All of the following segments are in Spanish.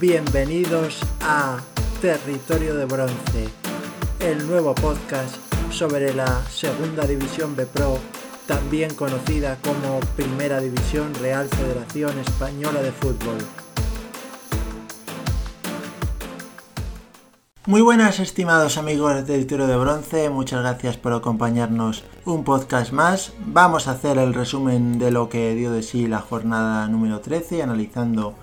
Bienvenidos a Territorio de Bronce, el nuevo podcast sobre la Segunda División B Pro, también conocida como Primera División Real Federación Española de Fútbol. Muy buenas estimados amigos del Tiro de Bronce, muchas gracias por acompañarnos un podcast más. Vamos a hacer el resumen de lo que dio de sí la jornada número 13, analizando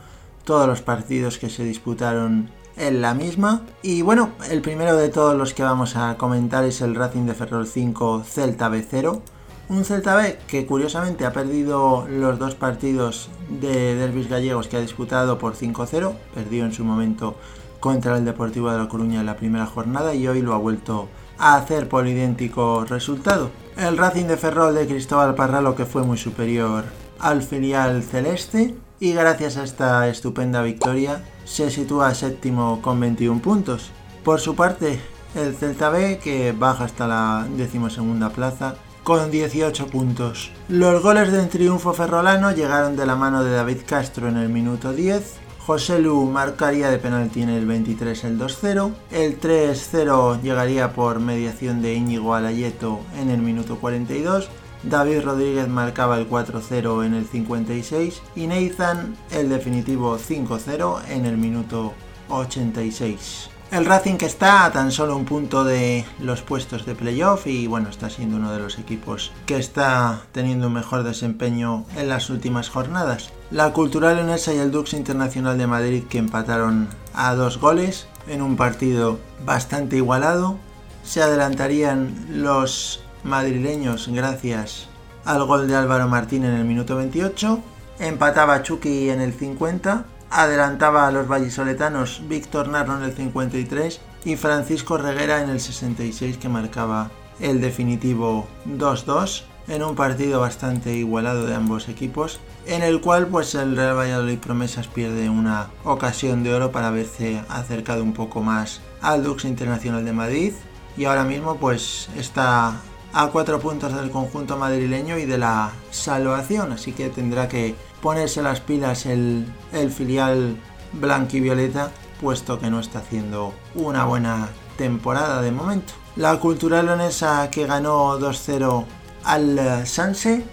todos los partidos que se disputaron en la misma. Y bueno, el primero de todos los que vamos a comentar es el Racing de Ferrol 5 Celta B 0. Un Celta B que curiosamente ha perdido los dos partidos de derbis gallegos que ha disputado por 5-0, perdió en su momento contra el Deportivo de La Coruña en la primera jornada y hoy lo ha vuelto a hacer por idéntico resultado. El Racing de Ferrol de Cristóbal Parralo que fue muy superior al filial celeste y gracias a esta estupenda victoria se sitúa séptimo con 21 puntos. Por su parte, el Celta B que baja hasta la decimosegunda plaza con 18 puntos. Los goles del triunfo ferrolano llegaron de la mano de David Castro en el minuto 10 José Lu marcaría de penalti en el 23 el 2-0. El 3-0 llegaría por mediación de Íñigo Alayeto en el minuto 42. David Rodríguez marcaba el 4-0 en el 56 y Nathan el definitivo 5-0 en el minuto 86. El Racing que está a tan solo un punto de los puestos de playoff y bueno, está siendo uno de los equipos que está teniendo un mejor desempeño en las últimas jornadas. La Cultural Leonesa y el Dux Internacional de Madrid que empataron a dos goles en un partido bastante igualado. Se adelantarían los madrileños gracias al gol de Álvaro Martín en el minuto 28. Empataba Chucky en el 50 adelantaba a los vallisoletanos Víctor Narro en el 53 y Francisco Reguera en el 66 que marcaba el definitivo 2-2 en un partido bastante igualado de ambos equipos en el cual pues el Real Valladolid Promesas pierde una ocasión de oro para haberse acercado un poco más al Dux Internacional de Madrid y ahora mismo pues está a cuatro puntos del conjunto madrileño y de la salvación así que tendrá que ponerse las pilas el, el filial blanquivioleta, puesto que no está haciendo una buena temporada de momento. La Cultural Leonesa que ganó 2-0 al Sanse,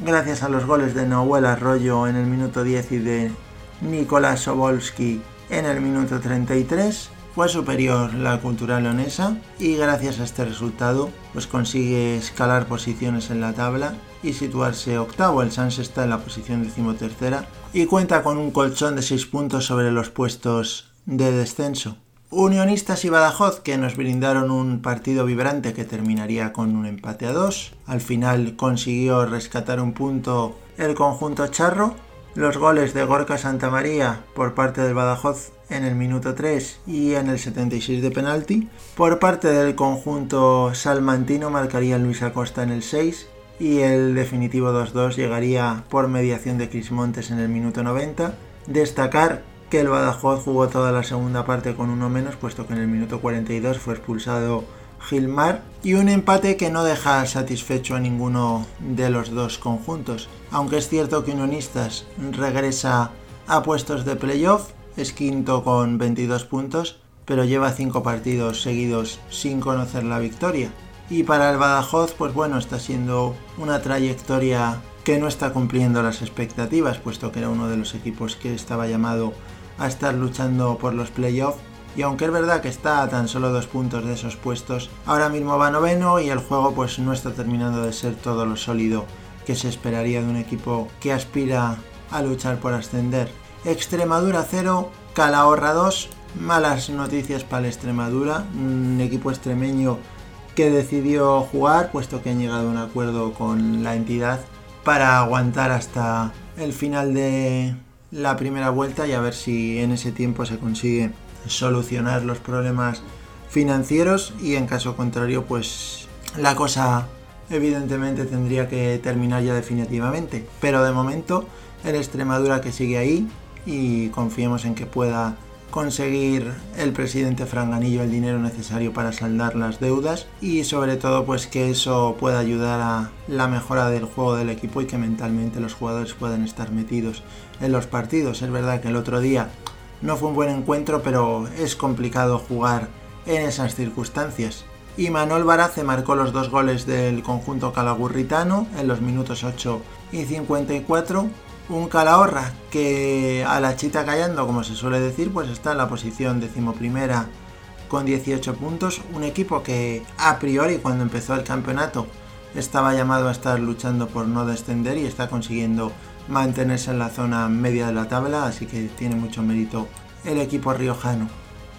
gracias a los goles de Noel Arroyo en el minuto 10 y de Nicolás Sobolski en el minuto 33. Fue superior la cultural leonesa y gracias a este resultado pues consigue escalar posiciones en la tabla y situarse octavo. El Sans está en la posición decimotercera y cuenta con un colchón de 6 puntos sobre los puestos de descenso. Unionistas y Badajoz que nos brindaron un partido vibrante que terminaría con un empate a 2. Al final consiguió rescatar un punto el conjunto charro los goles de Gorka Santamaría por parte del Badajoz en el minuto 3 y en el 76 de penalti. Por parte del conjunto salmantino marcaría Luis Acosta en el 6 y el definitivo 2-2 llegaría por mediación de Cris Montes en el minuto 90. Destacar que el Badajoz jugó toda la segunda parte con uno menos, puesto que en el minuto 42 fue expulsado Gilmar y un empate que no deja satisfecho a ninguno de los dos conjuntos. Aunque es cierto que Unionistas regresa a puestos de playoff, es quinto con 22 puntos, pero lleva 5 partidos seguidos sin conocer la victoria. Y para el Badajoz, pues bueno, está siendo una trayectoria que no está cumpliendo las expectativas, puesto que era uno de los equipos que estaba llamado a estar luchando por los playoffs y aunque es verdad que está a tan solo dos puntos de esos puestos, ahora mismo va noveno y el juego pues no está terminando de ser todo lo sólido que se esperaría de un equipo que aspira a luchar por ascender. Extremadura 0, Calahorra 2, malas noticias para el Extremadura, un equipo extremeño que decidió jugar puesto que han llegado a un acuerdo con la entidad para aguantar hasta el final de la primera vuelta y a ver si en ese tiempo se consigue solucionar los problemas financieros y en caso contrario pues la cosa evidentemente tendría que terminar ya definitivamente. Pero de momento el Extremadura que sigue ahí y confiemos en que pueda conseguir el presidente Franganillo el dinero necesario para saldar las deudas y sobre todo pues que eso pueda ayudar a la mejora del juego del equipo y que mentalmente los jugadores puedan estar metidos en los partidos. Es verdad que el otro día no fue un buen encuentro, pero es complicado jugar en esas circunstancias. Y Manuel Barace marcó los dos goles del conjunto calagurritano en los minutos 8 y 54. Un Calahorra que a la chita callando, como se suele decir, pues está en la posición decimoprimera con 18 puntos. Un equipo que a priori cuando empezó el campeonato estaba llamado a estar luchando por no descender y está consiguiendo mantenerse en la zona media de la tabla, así que tiene mucho mérito el equipo riojano.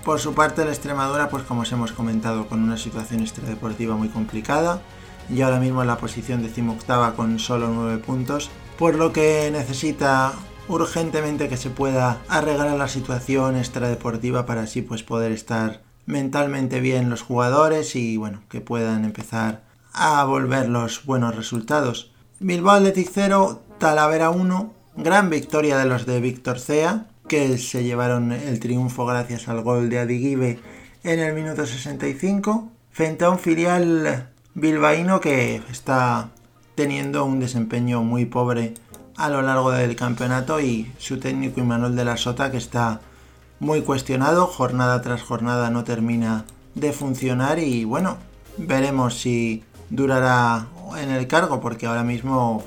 Por su parte, la Extremadura, pues como os hemos comentado, con una situación extradeportiva muy complicada y ahora mismo en la posición decimoctava con solo 9 puntos, por lo que necesita urgentemente que se pueda arreglar la situación extradeportiva para así pues poder estar mentalmente bien los jugadores y bueno, que puedan empezar a volver los buenos resultados. Bilbao Athletic 0, Talavera 1, gran victoria de los de Víctor Cea, que se llevaron el triunfo gracias al gol de Adigibe en el minuto 65, frente a un filial bilbaíno que está teniendo un desempeño muy pobre a lo largo del campeonato y su técnico Imanol de la Sota que está muy cuestionado, jornada tras jornada no termina de funcionar y bueno, veremos si durará en el cargo porque ahora mismo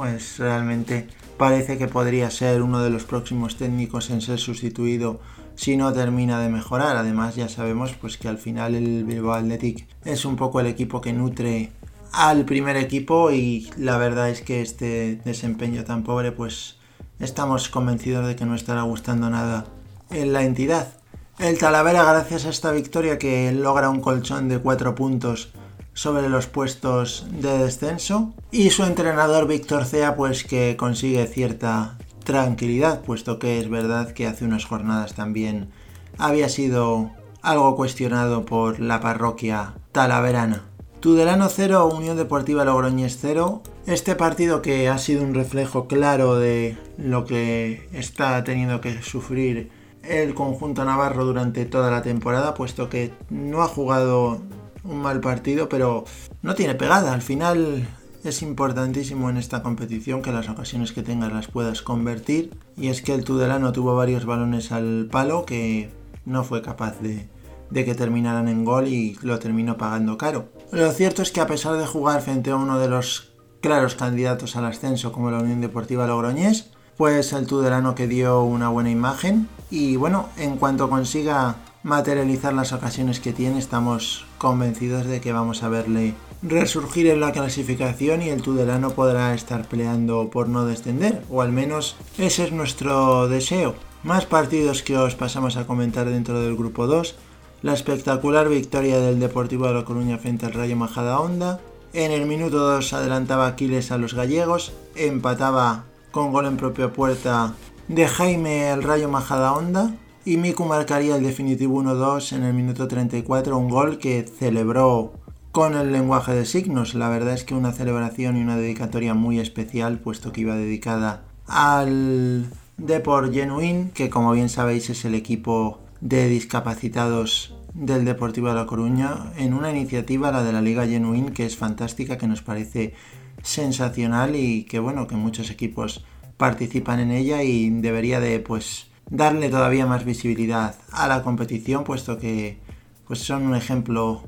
pues realmente parece que podría ser uno de los próximos técnicos en ser sustituido si no termina de mejorar. Además ya sabemos pues que al final el Bilbao Athletic es un poco el equipo que nutre al primer equipo y la verdad es que este desempeño tan pobre pues estamos convencidos de que no estará gustando nada en la entidad. El Talavera gracias a esta victoria que logra un colchón de 4 puntos sobre los puestos de descenso y su entrenador Víctor Cea pues que consigue cierta tranquilidad puesto que es verdad que hace unas jornadas también había sido algo cuestionado por la parroquia talaverana. Tudelano 0, Unión Deportiva Logroñés 0. Este partido que ha sido un reflejo claro de lo que está teniendo que sufrir el conjunto navarro durante toda la temporada, puesto que no ha jugado un mal partido, pero no tiene pegada. Al final es importantísimo en esta competición que las ocasiones que tengas las puedas convertir. Y es que el Tudelano tuvo varios balones al palo que no fue capaz de, de que terminaran en gol y lo terminó pagando caro. Lo cierto es que a pesar de jugar frente a uno de los claros candidatos al ascenso como la Unión Deportiva Logroñés, pues el Tudelano que dio una buena imagen y bueno, en cuanto consiga materializar las ocasiones que tiene, estamos convencidos de que vamos a verle resurgir en la clasificación y el Tudelano podrá estar peleando por no descender, o al menos ese es nuestro deseo. Más partidos que os pasamos a comentar dentro del grupo 2. La espectacular victoria del Deportivo de La Coruña frente al Rayo Majada Honda. En el minuto 2 adelantaba Aquiles a los gallegos, empataba con gol en propia puerta de Jaime el Rayo Majada Honda y Miku marcaría el definitivo 1-2 en el minuto 34, un gol que celebró con el lenguaje de signos. La verdad es que una celebración y una dedicatoria muy especial, puesto que iba dedicada al Deport Genuín, que como bien sabéis es el equipo de discapacitados del Deportivo de La Coruña, en una iniciativa, la de la Liga Genuín, que es fantástica, que nos parece sensacional y que bueno, que muchos equipos participan en ella y debería de pues darle todavía más visibilidad a la competición, puesto que pues son un ejemplo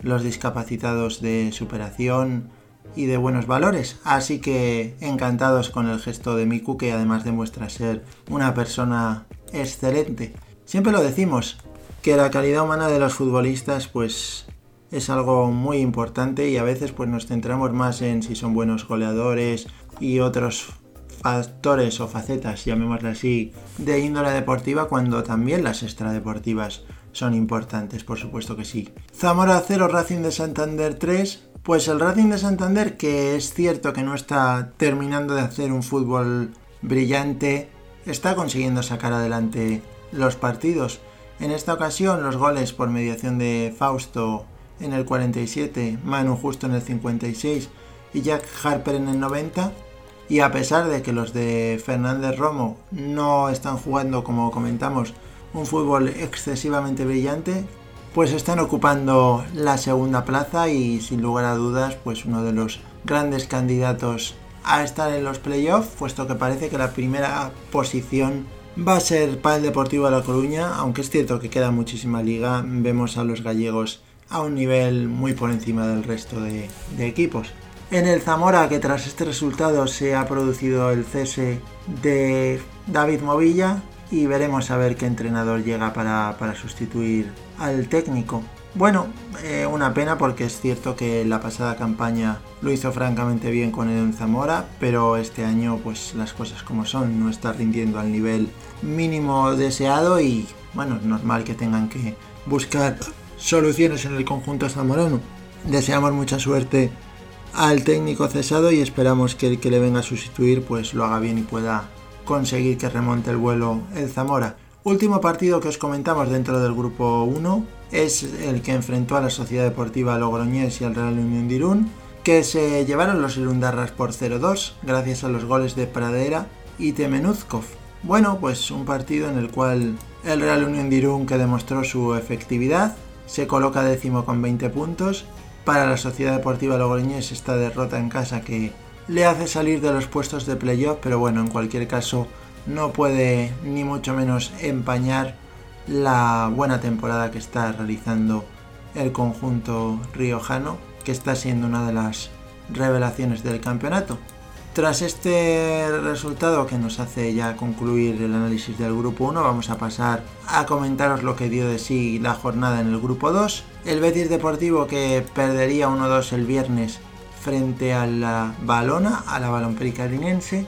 los discapacitados de superación y de buenos valores. Así que encantados con el gesto de Miku, que además demuestra ser una persona excelente. Siempre lo decimos, que la calidad humana de los futbolistas pues es algo muy importante y a veces pues nos centramos más en si son buenos goleadores y otros factores o facetas, llamémosle así, de índole deportiva cuando también las extradeportivas son importantes, por supuesto que sí. Zamora 0, Racing de Santander 3. Pues el Racing de Santander, que es cierto que no está terminando de hacer un fútbol brillante, está consiguiendo sacar adelante los partidos. En esta ocasión los goles por mediación de Fausto en el 47, Manu Justo en el 56 y Jack Harper en el 90 y a pesar de que los de Fernández Romo no están jugando, como comentamos, un fútbol excesivamente brillante, pues están ocupando la segunda plaza y sin lugar a dudas, pues uno de los grandes candidatos a estar en los playoffs, puesto que parece que la primera posición va a ser para el Deportivo de La Coruña, aunque es cierto que queda muchísima liga, vemos a los gallegos a un nivel muy por encima del resto de, equipos. En el Zamora, que tras este resultado se ha producido el cese de David Movilla y veremos a ver qué entrenador llega para, sustituir al técnico. Bueno, eh, una pena porque es cierto que la pasada campaña lo hizo francamente bien con el Zamora, pero este año pues las cosas como son, no está rindiendo al nivel mínimo deseado y bueno, es normal que tengan que buscar soluciones en el conjunto zamorano. Deseamos mucha suerte al técnico cesado y esperamos que el que le venga a sustituir pues lo haga bien y pueda conseguir que remonte el vuelo el Zamora. Último partido que os comentamos dentro del grupo 1 es el que enfrentó a la Sociedad Deportiva Logroñés y al Real Unión de Irún, que se llevaron los Irundarras por 0-2 gracias a los goles de Pradera y Temenuzkov. Bueno, pues un partido en el cual el Real Unión de Irún que demostró su efectividad se coloca décimo con 20 puntos. Para la Sociedad Deportiva Logroñés esta derrota en casa que le hace salir de los puestos de playoff, pero bueno, en cualquier caso no puede ni mucho menos empañar la buena temporada que está realizando el conjunto riojano, que está siendo una de las revelaciones del campeonato. Tras este resultado que nos hace ya concluir el análisis del grupo 1, vamos a pasar a comentaros lo que dio de sí la jornada en el grupo 2. El Betis Deportivo que perdería 1-2 el viernes frente a la Balona, a la Balonperica Linense.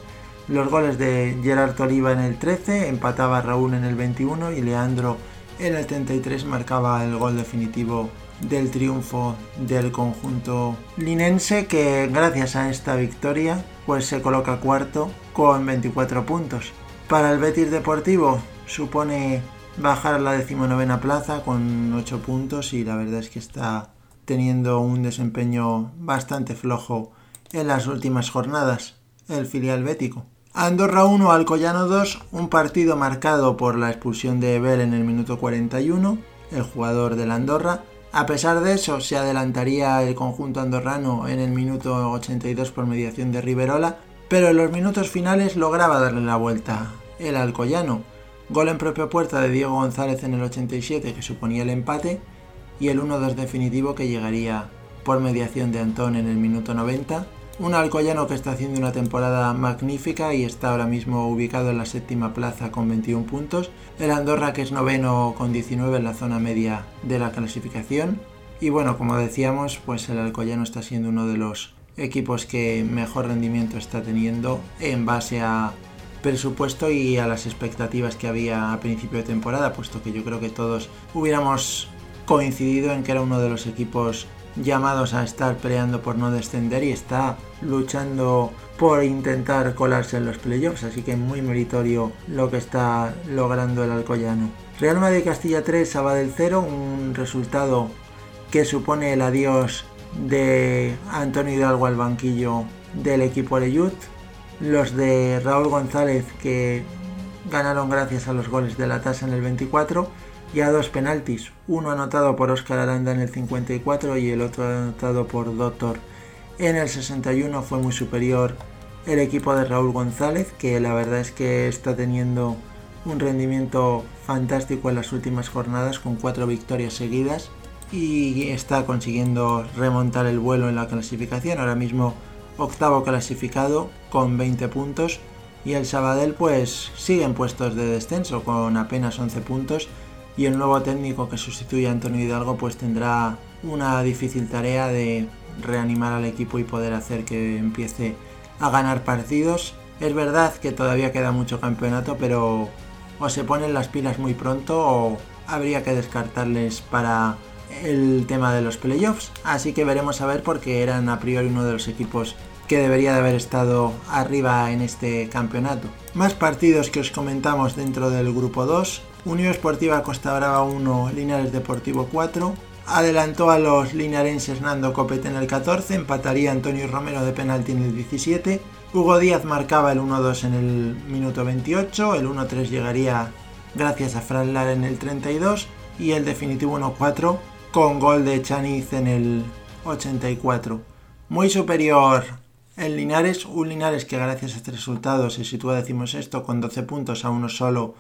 Los goles de Gerard Oliva en el 13, empataba Raúl en el 21 y Leandro en el 33 marcaba el gol definitivo del triunfo del conjunto linense que gracias a esta victoria pues se coloca cuarto con 24 puntos. Para el Betis Deportivo supone bajar a la decimonovena plaza con 8 puntos y la verdad es que está teniendo un desempeño bastante flojo en las últimas jornadas, el filial bético. Andorra 1, Alcoyano 2, un partido marcado por la expulsión de Ebel en el minuto 41, el jugador del Andorra, a pesar de eso, se adelantaría el conjunto andorrano en el minuto 82 por mediación de Riverola, pero en los minutos finales lograba darle la vuelta el Alcoyano. Gol en propia puerta de Diego González en el 87 que suponía el empate y el 1-2 definitivo que llegaría por mediación de Antón en el minuto 90 un alcoyano que está haciendo una temporada magnífica y está ahora mismo ubicado en la séptima plaza con 21 puntos. El Andorra que es noveno con 19 en la zona media de la clasificación. Y bueno, como decíamos, pues el Alcoyano está siendo uno de los equipos que mejor rendimiento está teniendo en base a presupuesto y a las expectativas que había a principio de temporada, puesto que yo creo que todos hubiéramos coincidido en que era uno de los equipos llamados a estar peleando por no descender y está luchando por intentar colarse en los playoffs, así que muy meritorio lo que está logrando el Alcoyano. Real Madrid Castilla 3, Sabadell 0, un resultado que supone el adiós de Antonio Hidalgo al banquillo del equipo Youth. Los de Raúl González que ganaron gracias a los goles de la tasa en el 24 y a dos penaltis, uno anotado por Oscar Aranda en el 54 y el otro anotado por Doctor en el 61 fue muy superior el equipo de Raúl González, que la verdad es que está teniendo un rendimiento fantástico en las últimas jornadas con cuatro victorias seguidas y está consiguiendo remontar el vuelo en la clasificación. Ahora mismo octavo clasificado con 20 puntos y el Sabadell pues sigue en puestos de descenso con apenas 11 puntos y el nuevo técnico que sustituye a Antonio Hidalgo pues tendrá una difícil tarea de reanimar al equipo y poder hacer que empiece a ganar partidos. Es verdad que todavía queda mucho campeonato, pero o se ponen las pilas muy pronto o habría que descartarles para el tema de los playoffs. Así que veremos a ver porque eran a priori uno de los equipos que debería de haber estado arriba en este campeonato. Más partidos que os comentamos dentro del grupo 2. Unión Esportiva Costa Brava 1, Linares Deportivo 4. Adelantó a los linarenses Nando Copete en el 14, empataría Antonio Romero de penalti en el 17. Hugo Díaz marcaba el 1-2 en el minuto 28, el 1-3 llegaría gracias a Fran Lara en el 32 y el definitivo 1-4 con gol de Chaniz en el 84. Muy superior el Linares, un Linares que gracias a este resultado se sitúa, decimos esto, con 12 puntos a uno solo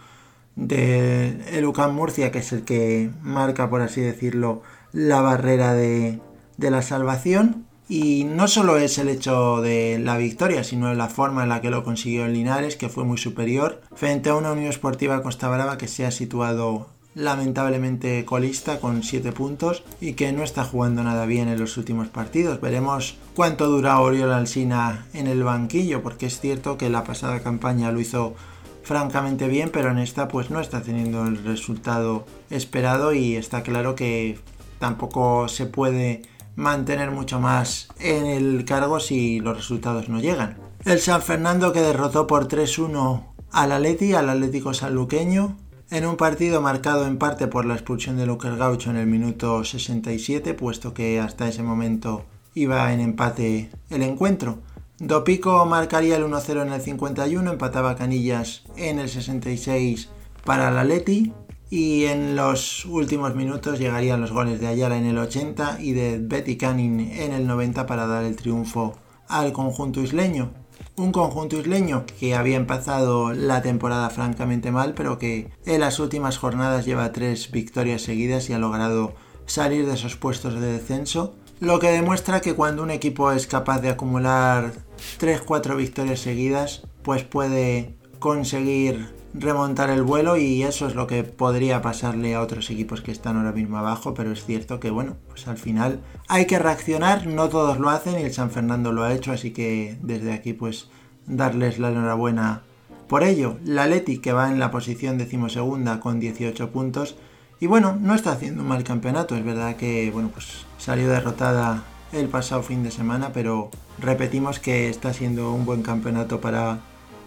de el UCAM Murcia, que es el que marca, por así decirlo, la barrera de, de la salvación. Y no solo es el hecho de la victoria, sino la forma en la que lo consiguió el Linares, que fue muy superior, frente a una Unión Esportiva Costa Brava que se ha situado lamentablemente colista con 7 puntos y que no está jugando nada bien en los últimos partidos. Veremos cuánto dura Oriol Alsina en el banquillo, porque es cierto que la pasada campaña lo hizo francamente bien, pero en esta pues no está teniendo el resultado esperado y está claro que tampoco se puede mantener mucho más en el cargo si los resultados no llegan. El San Fernando que derrotó por 3-1 al Atleti, al Atlético Sanluqueño, en un partido marcado en parte por la expulsión de Lucas Gaucho en el minuto 67, puesto que hasta ese momento iba en empate el encuentro. Dopico marcaría el 1-0 en el 51, empataba Canillas en el 66 para la Leti y en los últimos minutos llegarían los goles de Ayala en el 80 y de Betty Canning en el 90 para dar el triunfo al conjunto isleño. Un conjunto isleño que había empezado la temporada francamente mal, pero que en las últimas jornadas lleva tres victorias seguidas y ha logrado salir de esos puestos de descenso. Lo que demuestra que cuando un equipo es capaz de acumular 3-4 victorias seguidas, pues puede conseguir remontar el vuelo y eso es lo que podría pasarle a otros equipos que están ahora mismo abajo, pero es cierto que bueno, pues al final hay que reaccionar, no todos lo hacen y el San Fernando lo ha hecho, así que desde aquí pues darles la enhorabuena por ello. La Leti que va en la posición decimosegunda con 18 puntos y bueno, no está haciendo un mal campeonato, es verdad que bueno, pues salió derrotada el pasado fin de semana, pero repetimos que está siendo un buen campeonato para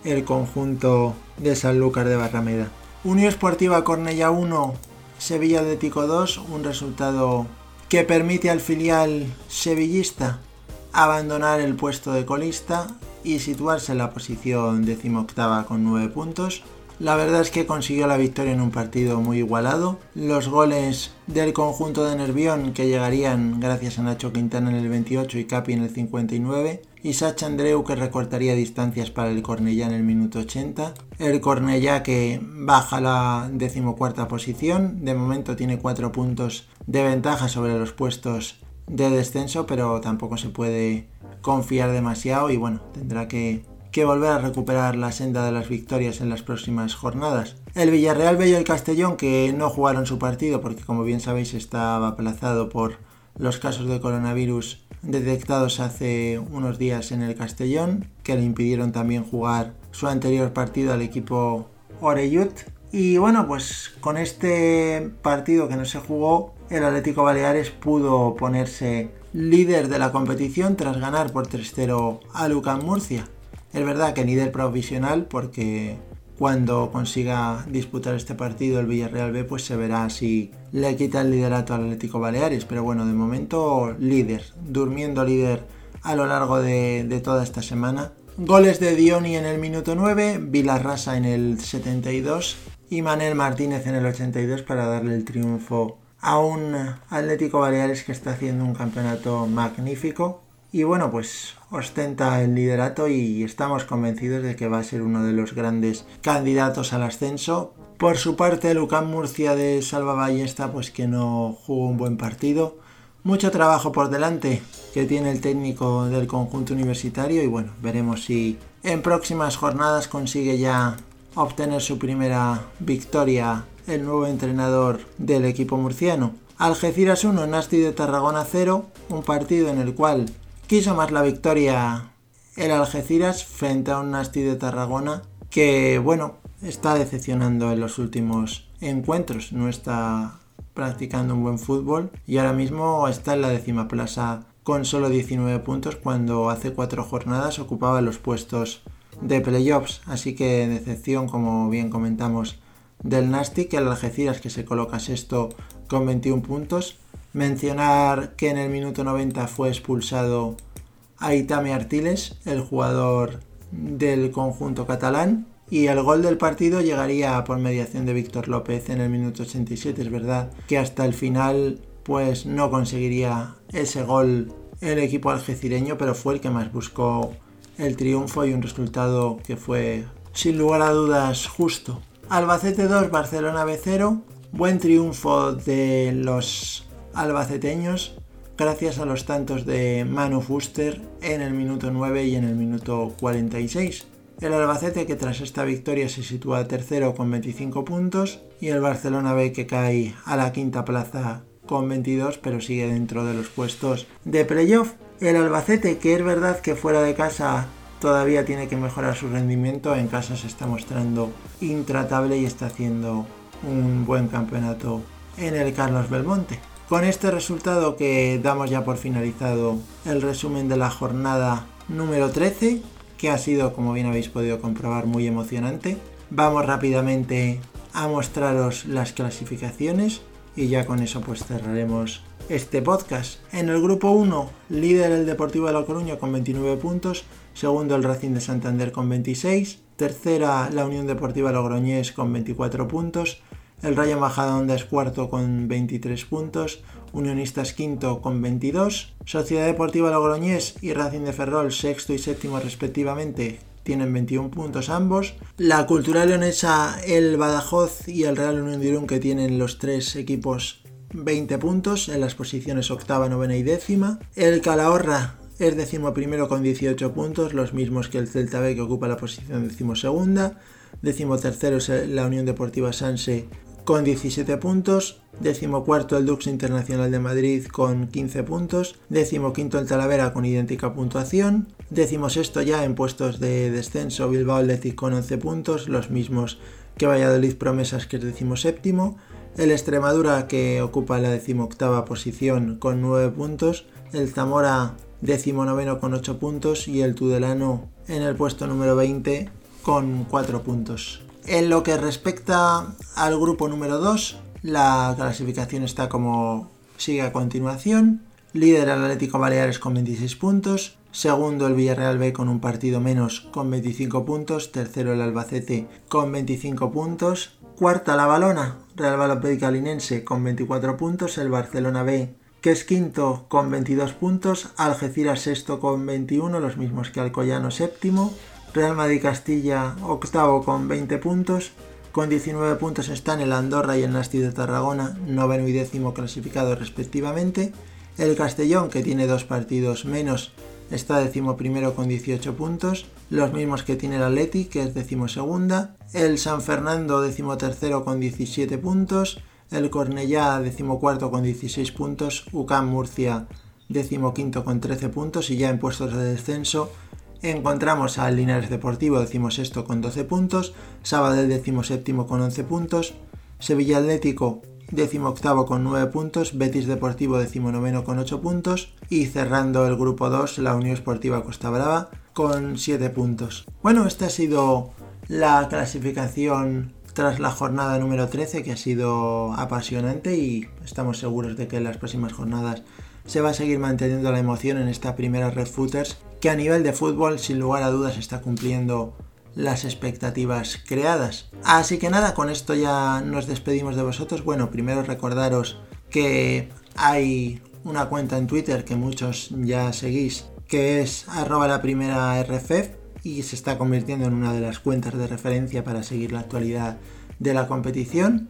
el conjunto de Sanlúcar de Barrameda. Unión Esportiva Cornella 1, Sevilla Atlético 2, un resultado que permite al filial sevillista abandonar el puesto de colista y situarse en la posición decimoctava con 9 puntos. La verdad es que consiguió la victoria en un partido muy igualado. Los goles del conjunto de Nervión que llegarían gracias a Nacho Quintana en el 28 y Capi en el 59. Y Sacha Andreu que recortaría distancias para el Cornellá en el minuto 80. El Cornellá que baja la decimocuarta posición. De momento tiene 4 puntos de ventaja sobre los puestos de descenso, pero tampoco se puede confiar demasiado y bueno, tendrá que que volver a recuperar la senda de las victorias en las próximas jornadas. El Villarreal Bello y el Castellón que no jugaron su partido porque como bien sabéis estaba aplazado por los casos de coronavirus detectados hace unos días en el Castellón que le impidieron también jugar su anterior partido al equipo Oreyut y bueno pues con este partido que no se jugó el Atlético Baleares pudo ponerse líder de la competición tras ganar por 3-0 a Lucan Murcia es verdad que líder provisional porque cuando consiga disputar este partido el Villarreal B pues se verá si le quita el liderato al Atlético Baleares, pero bueno, de momento líder, durmiendo líder a lo largo de, toda esta semana. Goles de Dioni en el minuto 9, Vilarrasa en el 72 y Manel Martínez en el 82 para darle el triunfo a un Atlético Baleares que está haciendo un campeonato magnífico y bueno, pues ostenta el liderato y estamos convencidos de que va a ser uno de los grandes candidatos al ascenso. Por su parte, Lucán Murcia de Salva Ballesta, pues que no jugó un buen partido. Mucho trabajo por delante que tiene el técnico del conjunto universitario y bueno, veremos si en próximas jornadas consigue ya obtener su primera victoria el nuevo entrenador del equipo murciano. Algeciras 1, Nasti de Tarragona 0, un partido en el cual quiso más la victoria el Algeciras frente a un Nasti de Tarragona que, bueno, está decepcionando en los últimos encuentros, no está practicando un buen fútbol y ahora mismo está en la décima plaza con solo 19 puntos cuando hace cuatro jornadas ocupaba los puestos de playoffs, así que decepción como bien comentamos del Nastic, el Algeciras que se coloca sexto con 21 puntos Mencionar que en el minuto 90 fue expulsado Aitame Artiles, el jugador del conjunto catalán, y el gol del partido llegaría por mediación de Víctor López en el minuto 87. Es verdad que hasta el final pues no conseguiría ese gol el equipo algecireño, pero fue el que más buscó el triunfo y un resultado que fue sin lugar a dudas justo. Albacete 2, Barcelona B0, buen triunfo de los albaceteños gracias a los tantos de Manu Fuster en el minuto 9 y en el minuto 46. El Albacete que tras esta victoria se sitúa tercero con 25 puntos y el Barcelona B que cae a la quinta plaza con 22 pero sigue dentro de los puestos de playoff. El Albacete que es verdad que fuera de casa todavía tiene que mejorar su rendimiento, en casa se está mostrando intratable y está haciendo un buen campeonato en el Carlos Belmonte. Con este resultado que damos ya por finalizado el resumen de la jornada número 13, que ha sido, como bien habéis podido comprobar, muy emocionante. Vamos rápidamente a mostraros las clasificaciones y ya con eso pues cerraremos este podcast. En el grupo 1, líder el Deportivo de La Coruña con 29 puntos, segundo el Racing de Santander con 26, tercera la Unión Deportiva Logroñés con 24 puntos, el Rayo Majadahonda es cuarto con 23 puntos, Unionistas quinto con 22, Sociedad Deportiva Logroñés y Racing de Ferrol sexto y séptimo respectivamente tienen 21 puntos ambos. La Cultural Leonesa, el Badajoz y el Real Unión de Irún que tienen los tres equipos 20 puntos en las posiciones octava, novena y décima. El Calahorra es décimo primero con 18 puntos, los mismos que el Celta B que ocupa la posición decimosegunda. Décimo tercero es la Unión Deportiva Sanse con 17 puntos, cuarto el Dux Internacional de Madrid con 15 puntos, quinto el Talavera con idéntica puntuación, sexto ya en puestos de descenso Bilbao Athletic con 11 puntos, los mismos que Valladolid Promesas que es séptimo, el Extremadura que ocupa la decimoctava posición con 9 puntos, el Zamora noveno con 8 puntos y el Tudelano en el puesto número 20 con 4 puntos. En lo que respecta al grupo número 2, la clasificación está como sigue a continuación. Líder el Atlético Baleares con 26 puntos. Segundo el Villarreal B con un partido menos con 25 puntos. Tercero el Albacete con 25 puntos. Cuarta la Balona, Real Valladolid Linense con 24 puntos. El Barcelona B que es quinto con 22 puntos. Algeciras sexto con 21, los mismos que Alcoyano séptimo. Real Madrid Castilla octavo con 20 puntos. Con 19 puntos están el Andorra y el Nasti de Tarragona, noveno y décimo clasificados respectivamente. El Castellón, que tiene dos partidos menos, está décimo primero con 18 puntos, los mismos que tiene el Atleti, que es décimo segunda. El San Fernando, décimo tercero con 17 puntos. El Cornellá, décimo cuarto con 16 puntos. UCAM Murcia, décimo quinto con 13 puntos. Y ya en puestos de descenso, Encontramos al Linares Deportivo, decimos esto, con 12 puntos, Sabadell decimos séptimo con 11 puntos, Sevilla Atlético décimo octavo con 9 puntos, Betis Deportivo décimo noveno con 8 puntos y cerrando el grupo 2 la Unión Esportiva Costa Brava con 7 puntos. Bueno, esta ha sido la clasificación tras la jornada número 13 que ha sido apasionante y estamos seguros de que en las próximas jornadas se va a seguir manteniendo la emoción en esta primera Red Footers que a nivel de fútbol sin lugar a dudas está cumpliendo las expectativas creadas. Así que nada, con esto ya nos despedimos de vosotros. Bueno, primero recordaros que hay una cuenta en Twitter que muchos ya seguís, que es arroba la primera RFF y se está convirtiendo en una de las cuentas de referencia para seguir la actualidad de la competición.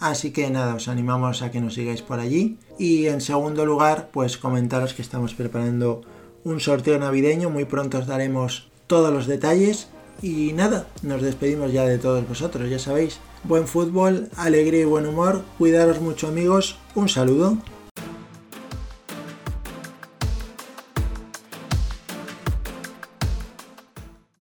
Así que nada, os animamos a que nos sigáis por allí. Y en segundo lugar, pues comentaros que estamos preparando un sorteo navideño. Muy pronto os daremos todos los detalles. Y nada, nos despedimos ya de todos vosotros, ya sabéis. Buen fútbol, alegría y buen humor. Cuidaros mucho amigos. Un saludo.